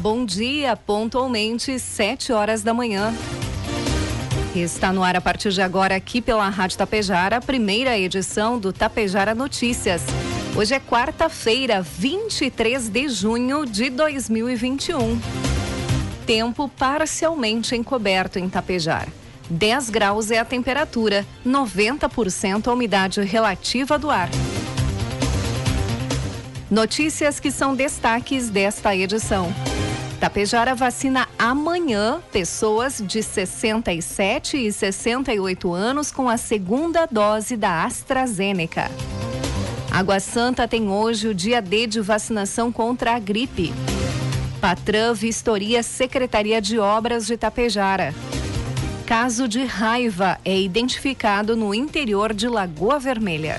Bom dia, pontualmente, 7 horas da manhã. Está no ar a partir de agora aqui pela Rádio Tapejara, a primeira edição do Tapejara Notícias. Hoje é quarta-feira, 23 de junho de 2021. Tempo parcialmente encoberto em Tapejara. 10 graus é a temperatura, 90% a umidade relativa do ar. Notícias que são destaques desta edição. Tapejara vacina amanhã pessoas de 67 e 68 anos com a segunda dose da AstraZeneca. Água Santa tem hoje o dia D de vacinação contra a gripe. Patran vistoria Secretaria de Obras de Tapejara. Caso de raiva é identificado no interior de Lagoa Vermelha.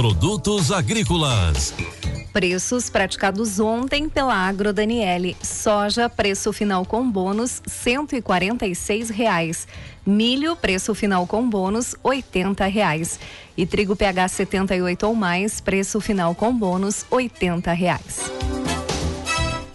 Produtos agrícolas. Preços praticados ontem pela Agro Daniele. Soja, preço final com bônus, cento e quarenta e seis reais. Milho, preço final com bônus, oitenta reais. E trigo PH 78 ou mais, preço final com bônus, oitenta reais.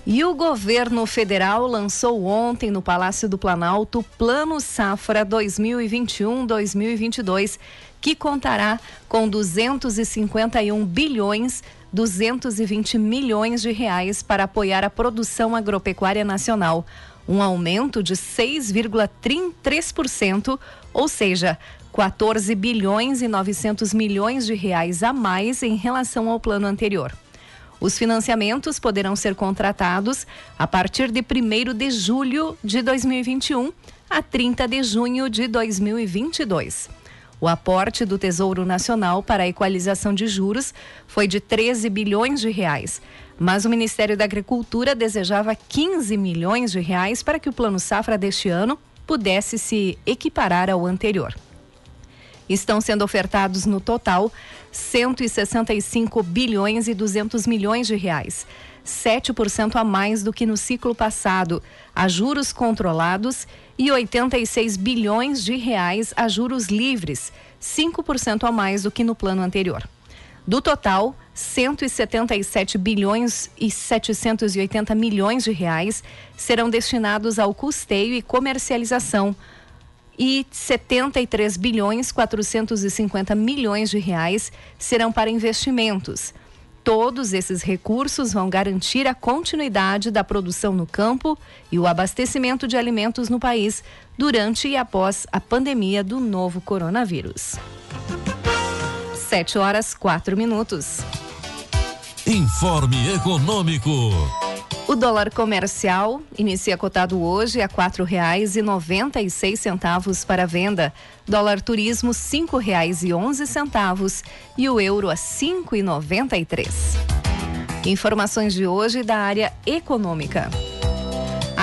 E o governo federal lançou ontem no Palácio do Planalto Plano Safra 2021-2022 que contará com 251 bilhões 220 milhões de reais para apoiar a produção agropecuária nacional, um aumento de 6,33%, ou seja, 14 bilhões e 900 milhões de reais a mais em relação ao plano anterior. Os financiamentos poderão ser contratados a partir de 1 de julho de 2021 a 30 de junho de 2022. O aporte do Tesouro Nacional para a equalização de juros foi de 13 bilhões de reais, mas o Ministério da Agricultura desejava 15 milhões de reais para que o Plano Safra deste ano pudesse se equiparar ao anterior. Estão sendo ofertados no total 165 bilhões e 200 milhões de reais. 7% a mais do que no ciclo passado, a juros controlados e 86 bilhões de reais a juros livres, 5% a mais do que no plano anterior. Do total, 177 bilhões e 780 milhões de reais serão destinados ao custeio e comercialização e 73 bilhões 450 milhões de reais serão para investimentos Todos esses recursos vão garantir a continuidade da produção no campo e o abastecimento de alimentos no país durante e após a pandemia do novo coronavírus. 7 horas 4 minutos. Informe Econômico. O dólar comercial inicia cotado hoje a quatro reais e noventa e seis centavos para venda. Dólar turismo cinco reais e onze centavos e o euro a cinco e noventa e três. Informações de hoje da área econômica.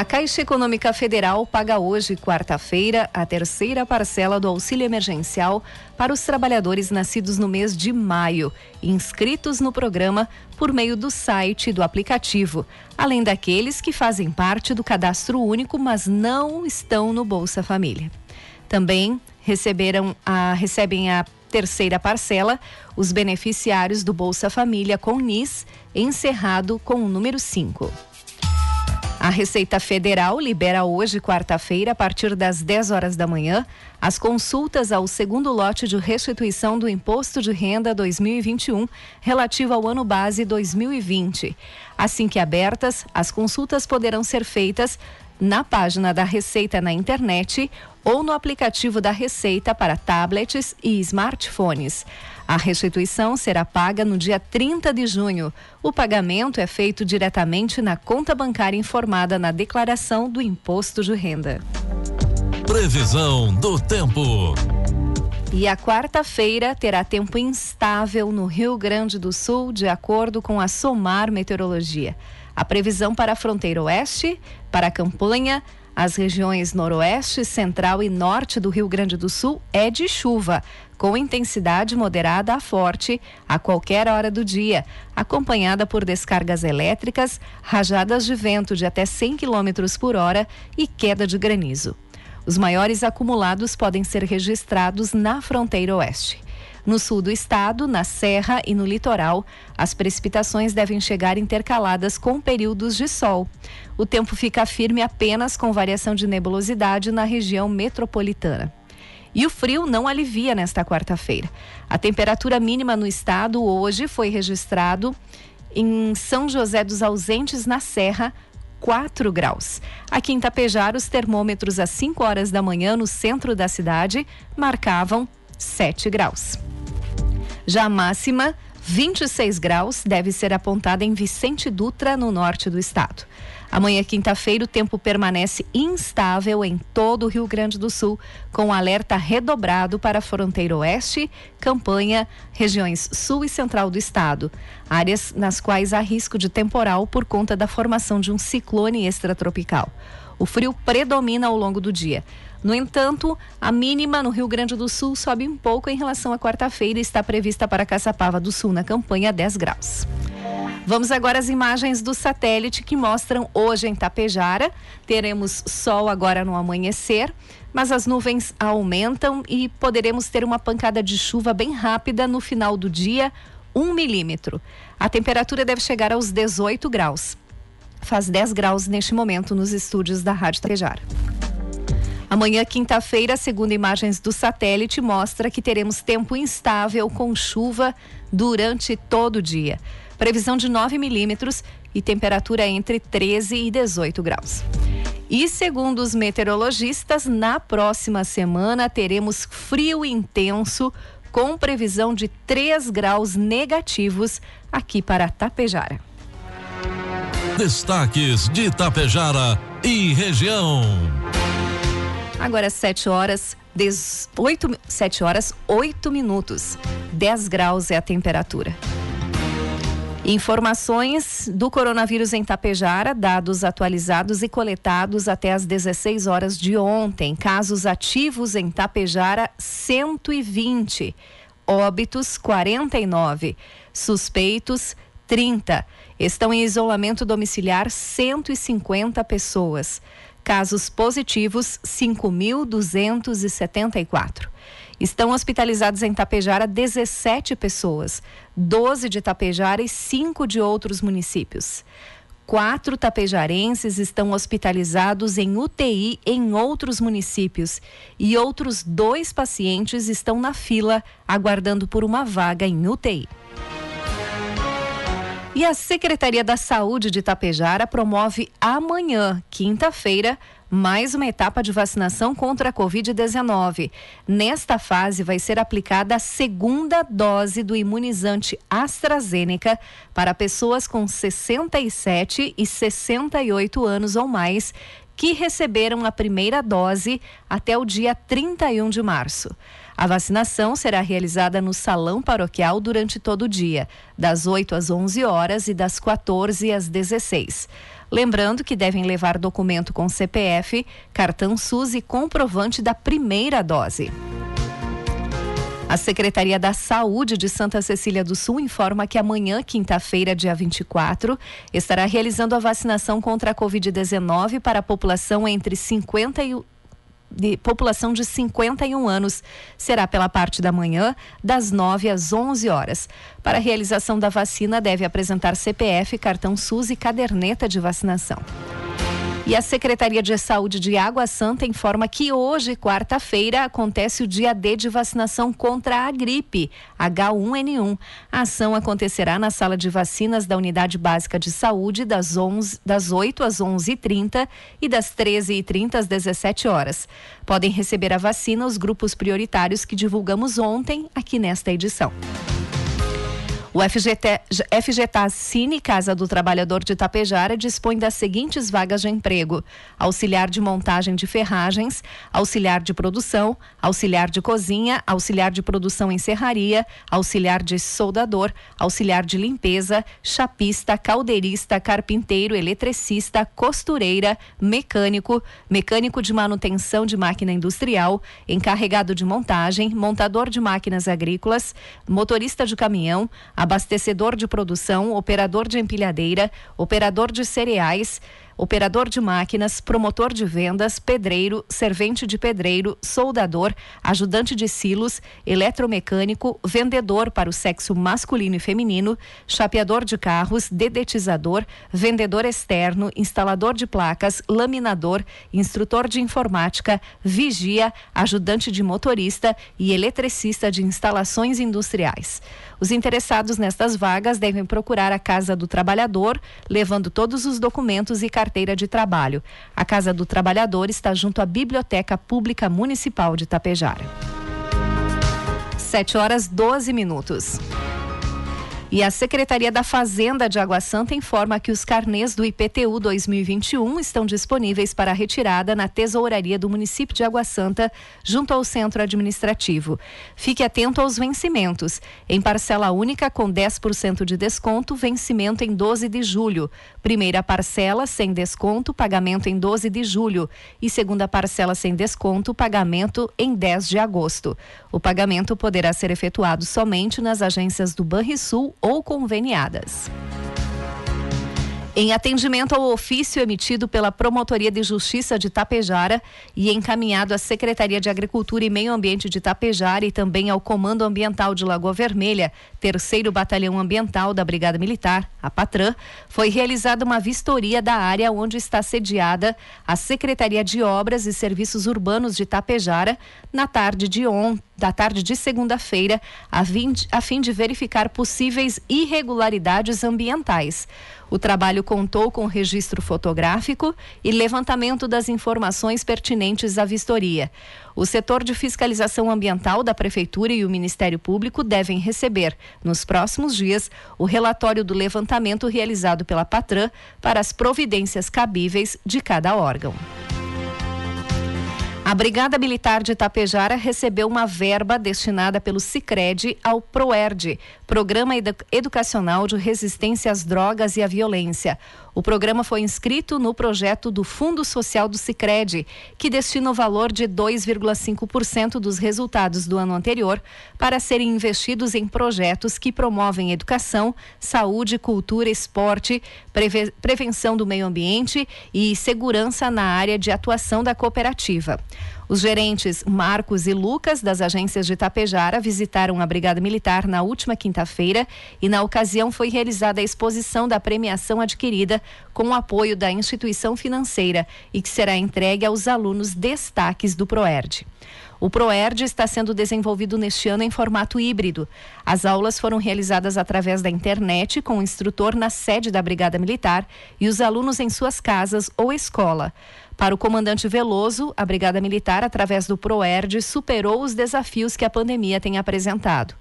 A Caixa Econômica Federal paga hoje, quarta-feira, a terceira parcela do auxílio emergencial para os trabalhadores nascidos no mês de maio, inscritos no programa por meio do site e do aplicativo, além daqueles que fazem parte do cadastro único, mas não estão no Bolsa Família. Também receberam a, recebem a terceira parcela os beneficiários do Bolsa Família com NIS, encerrado com o número 5. A Receita Federal libera hoje, quarta-feira, a partir das 10 horas da manhã, as consultas ao segundo lote de restituição do Imposto de Renda 2021, relativo ao ano base 2020. Assim que abertas, as consultas poderão ser feitas na página da Receita na internet ou no aplicativo da Receita para tablets e smartphones. A restituição será paga no dia 30 de junho. O pagamento é feito diretamente na conta bancária informada na declaração do imposto de renda. Previsão do tempo. E a quarta-feira terá tempo instável no Rio Grande do Sul, de acordo com a Somar Meteorologia. A previsão para a fronteira oeste, para a campanha, as regiões noroeste, central e norte do Rio Grande do Sul é de chuva, com intensidade moderada a forte a qualquer hora do dia, acompanhada por descargas elétricas, rajadas de vento de até 100 km por hora e queda de granizo. Os maiores acumulados podem ser registrados na fronteira oeste. No sul do estado, na serra e no litoral, as precipitações devem chegar intercaladas com períodos de sol. O tempo fica firme apenas com variação de nebulosidade na região metropolitana. E o frio não alivia nesta quarta-feira. A temperatura mínima no estado hoje foi registrado em São José dos Ausentes, na Serra, 4 graus. Aqui em Tapejar, os termômetros às 5 horas da manhã no centro da cidade marcavam 7 graus. Já a máxima, 26 graus, deve ser apontada em Vicente Dutra, no norte do estado. Amanhã, quinta-feira, o tempo permanece instável em todo o Rio Grande do Sul, com alerta redobrado para a fronteira oeste, campanha, regiões sul e central do estado, áreas nas quais há risco de temporal por conta da formação de um ciclone extratropical. O frio predomina ao longo do dia. No entanto, a mínima no Rio Grande do Sul sobe um pouco em relação à quarta-feira e está prevista para Caçapava do Sul na campanha 10 graus. Vamos agora às imagens do satélite que mostram hoje em Tapejara. Teremos sol agora no amanhecer, mas as nuvens aumentam e poderemos ter uma pancada de chuva bem rápida no final do dia, um milímetro. A temperatura deve chegar aos 18 graus. Faz 10 graus neste momento nos estúdios da Rádio Tapejara. Amanhã, quinta-feira, segundo imagens do satélite, mostra que teremos tempo instável com chuva durante todo o dia. Previsão de 9 milímetros e temperatura entre 13 e 18 graus. E segundo os meteorologistas, na próxima semana teremos frio intenso com previsão de 3 graus negativos aqui para Tapejara. Destaques de Tapejara e região. Agora 7 horas, 18, 7 horas 8 minutos. 10 graus é a temperatura. Informações do coronavírus em Tapejara, dados atualizados e coletados até as 16 horas de ontem. Casos ativos em Tapejara, 120. Óbitos, 49. Suspeitos, 30. Estão em isolamento domiciliar 150 pessoas. Casos positivos, 5.274. Estão hospitalizados em Tapejara 17 pessoas, 12 de Tapejara e 5 de outros municípios. Quatro tapejarenses estão hospitalizados em UTI em outros municípios e outros dois pacientes estão na fila aguardando por uma vaga em UTI. E a Secretaria da Saúde de Itapejara promove amanhã, quinta-feira, mais uma etapa de vacinação contra a Covid-19. Nesta fase, vai ser aplicada a segunda dose do imunizante AstraZeneca para pessoas com 67 e 68 anos ou mais que receberam a primeira dose até o dia 31 de março. A vacinação será realizada no salão paroquial durante todo o dia, das 8 às 11 horas e das 14 às 16. Lembrando que devem levar documento com CPF, cartão SUS e comprovante da primeira dose. A Secretaria da Saúde de Santa Cecília do Sul informa que amanhã, quinta-feira, dia 24, estará realizando a vacinação contra a Covid-19 para a população entre 50 e de população de 51 anos. Será pela parte da manhã, das 9 às 11 horas. Para a realização da vacina, deve apresentar CPF, cartão SUS e caderneta de vacinação. E a Secretaria de Saúde de Água Santa informa que hoje, quarta-feira, acontece o dia D de vacinação contra a gripe H1N1. A ação acontecerá na sala de vacinas da Unidade Básica de Saúde das, 11, das 8 às 11h30 e das 13h30 às 17 horas. Podem receber a vacina os grupos prioritários que divulgamos ontem aqui nesta edição. O FGT, FGTA Cine Casa do Trabalhador de Tapejara dispõe das seguintes vagas de emprego: auxiliar de montagem de ferragens, auxiliar de produção, auxiliar de cozinha, auxiliar de produção em serraria, auxiliar de soldador, auxiliar de limpeza, chapista, caldeirista, carpinteiro, eletricista, costureira, mecânico, mecânico de manutenção de máquina industrial, encarregado de montagem, montador de máquinas agrícolas, motorista de caminhão, abastecedor de produção, operador de empilhadeira, operador de cereais, operador de máquinas, promotor de vendas, pedreiro, servente de pedreiro, soldador, ajudante de silos, eletromecânico, vendedor para o sexo masculino e feminino, chapeador de carros, dedetizador, vendedor externo, instalador de placas, laminador, instrutor de informática, vigia, ajudante de motorista e eletricista de instalações industriais. Os interessados nestas vagas devem procurar a Casa do Trabalhador, levando todos os documentos e carteira de trabalho. A Casa do Trabalhador está junto à Biblioteca Pública Municipal de Tapejara. 7 horas 12 minutos. E a Secretaria da Fazenda de Água Santa informa que os carnês do IPTU 2021 estão disponíveis para retirada na tesouraria do município de Água Santa, junto ao centro administrativo. Fique atento aos vencimentos. Em parcela única com 10% de desconto, vencimento em 12 de julho. Primeira parcela sem desconto, pagamento em 12 de julho. E segunda parcela sem desconto, pagamento em 10 de agosto. O pagamento poderá ser efetuado somente nas agências do Banrisul ou conveniadas. Em atendimento ao ofício emitido pela Promotoria de Justiça de Tapejara e encaminhado à Secretaria de Agricultura e Meio Ambiente de Tapejara e também ao Comando Ambiental de Lagoa Vermelha, Terceiro Batalhão Ambiental da Brigada Militar, a Patran, foi realizada uma vistoria da área onde está sediada a Secretaria de Obras e Serviços Urbanos de Tapejara na tarde de ontem da tarde de segunda-feira, a, a fim de verificar possíveis irregularidades ambientais. O trabalho contou com registro fotográfico e levantamento das informações pertinentes à vistoria. O setor de fiscalização ambiental da Prefeitura e o Ministério Público devem receber, nos próximos dias, o relatório do levantamento realizado pela Patran para as providências cabíveis de cada órgão. A Brigada Militar de Itapejara recebeu uma verba destinada pelo Sicredi ao PROERD, Programa Educacional de Resistência às Drogas e à Violência. O programa foi inscrito no projeto do Fundo Social do Sicredi, que destina o valor de 2,5% dos resultados do ano anterior para serem investidos em projetos que promovem educação, saúde, cultura, esporte, prevenção do meio ambiente e segurança na área de atuação da cooperativa. Os gerentes Marcos e Lucas, das agências de Tapejara, visitaram a Brigada Militar na última quinta-feira e, na ocasião, foi realizada a exposição da premiação adquirida com o apoio da instituição financeira e que será entregue aos alunos destaques do PROERD. O ProERD está sendo desenvolvido neste ano em formato híbrido. As aulas foram realizadas através da internet com o instrutor na sede da Brigada Militar e os alunos em suas casas ou escola. Para o comandante Veloso, a Brigada Militar, através do PROERD, superou os desafios que a pandemia tem apresentado.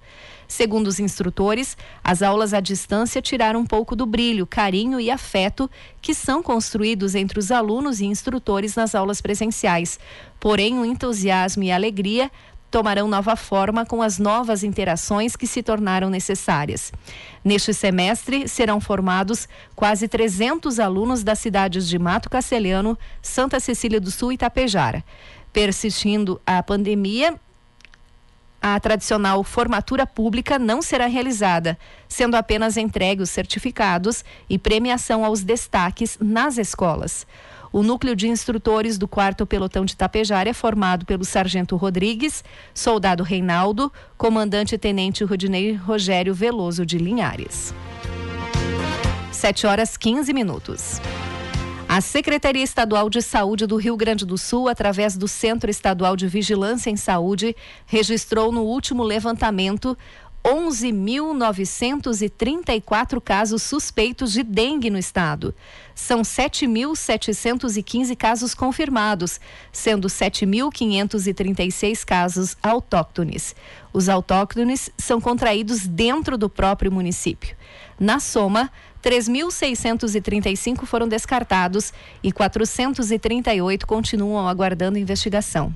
Segundo os instrutores, as aulas à distância tiraram um pouco do brilho, carinho e afeto que são construídos entre os alunos e instrutores nas aulas presenciais. Porém, o entusiasmo e a alegria tomarão nova forma com as novas interações que se tornaram necessárias. Neste semestre, serão formados quase 300 alunos das cidades de Mato Castelhano, Santa Cecília do Sul e Tapejara. Persistindo a pandemia, a tradicional formatura pública não será realizada, sendo apenas entregue os certificados e premiação aos destaques nas escolas. O núcleo de instrutores do 4 Pelotão de Tapejara é formado pelo Sargento Rodrigues, Soldado Reinaldo, Comandante Tenente Rodinei Rogério Veloso de Linhares. 7 horas 15 minutos. A Secretaria Estadual de Saúde do Rio Grande do Sul, através do Centro Estadual de Vigilância em Saúde, registrou no último levantamento 11.934 casos suspeitos de dengue no estado. São 7.715 casos confirmados, sendo 7.536 casos autóctones. Os autóctones são contraídos dentro do próprio município. Na soma, 3.635 foram descartados e 438 continuam aguardando investigação.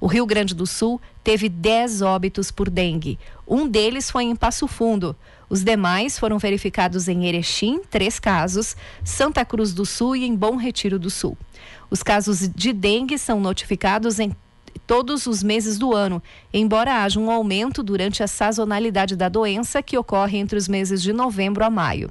O Rio Grande do Sul teve 10 óbitos por dengue. Um deles foi em Passo Fundo. Os demais foram verificados em Erechim, três casos, Santa Cruz do Sul e em Bom Retiro do Sul. Os casos de dengue são notificados em todos os meses do ano, embora haja um aumento durante a sazonalidade da doença que ocorre entre os meses de novembro a maio.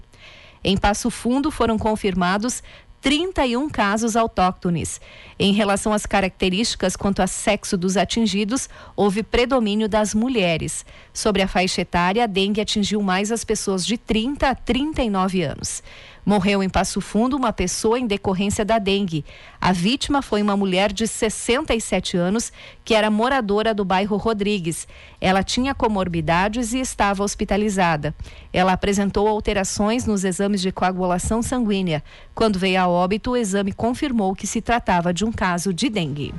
Em Passo Fundo foram confirmados 31 casos autóctones. Em relação às características quanto a sexo dos atingidos, houve predomínio das mulheres. Sobre a faixa etária, a dengue atingiu mais as pessoas de 30 a 39 anos. Morreu em Passo Fundo uma pessoa em decorrência da dengue. A vítima foi uma mulher de 67 anos que era moradora do bairro Rodrigues. Ela tinha comorbidades e estava hospitalizada. Ela apresentou alterações nos exames de coagulação sanguínea. Quando veio a óbito, o exame confirmou que se tratava de um caso de dengue.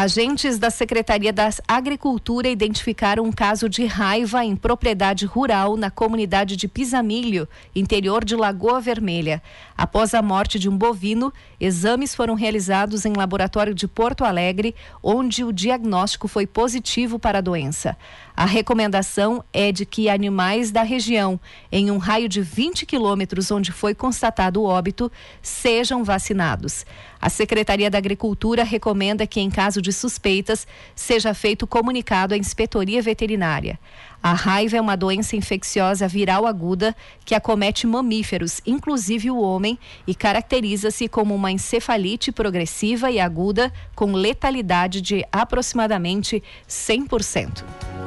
Agentes da Secretaria da Agricultura identificaram um caso de raiva em propriedade rural na comunidade de Pisamilho, interior de Lagoa Vermelha. Após a morte de um bovino, exames foram realizados em laboratório de Porto Alegre, onde o diagnóstico foi positivo para a doença. A recomendação é de que animais da região, em um raio de 20 quilômetros onde foi constatado o óbito, sejam vacinados. A Secretaria da Agricultura recomenda que, em caso de suspeitas, seja feito comunicado à inspetoria veterinária. A raiva é uma doença infecciosa viral aguda que acomete mamíferos, inclusive o homem, e caracteriza-se como uma encefalite progressiva e aguda com letalidade de aproximadamente 100%.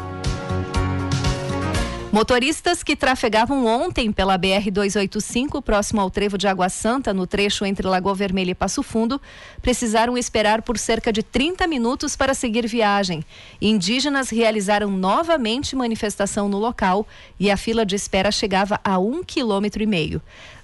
Motoristas que trafegavam ontem pela BR-285, próximo ao trevo de Água Santa, no trecho entre Lagoa Vermelha e Passo Fundo, precisaram esperar por cerca de 30 minutos para seguir viagem. Indígenas realizaram novamente manifestação no local e a fila de espera chegava a um quilômetro e meio.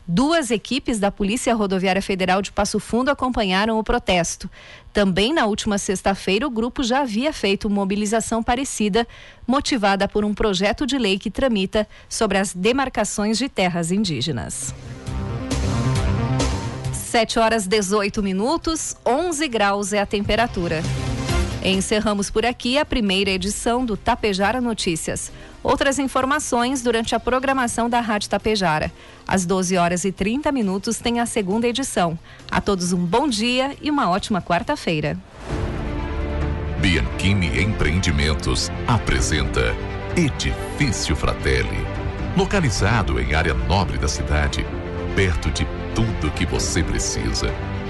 Duas equipes da Polícia Rodoviária Federal de Passo Fundo acompanharam o protesto. Também na última sexta-feira, o grupo já havia feito mobilização parecida, motivada por um projeto de lei que tramita sobre as demarcações de terras indígenas. 7 horas 18 minutos, 11 graus é a temperatura. Encerramos por aqui a primeira edição do Tapejara Notícias. Outras informações durante a programação da Rádio Tapejara. Às 12 horas e 30 minutos tem a segunda edição. A todos um bom dia e uma ótima quarta-feira. Bianchini Empreendimentos apresenta Edifício Fratelli. Localizado em área nobre da cidade, perto de tudo que você precisa,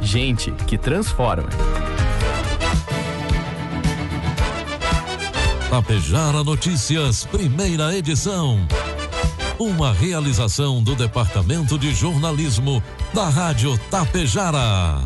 Gente que transforma. Tapejara Notícias, primeira edição. Uma realização do Departamento de Jornalismo da Rádio Tapejara.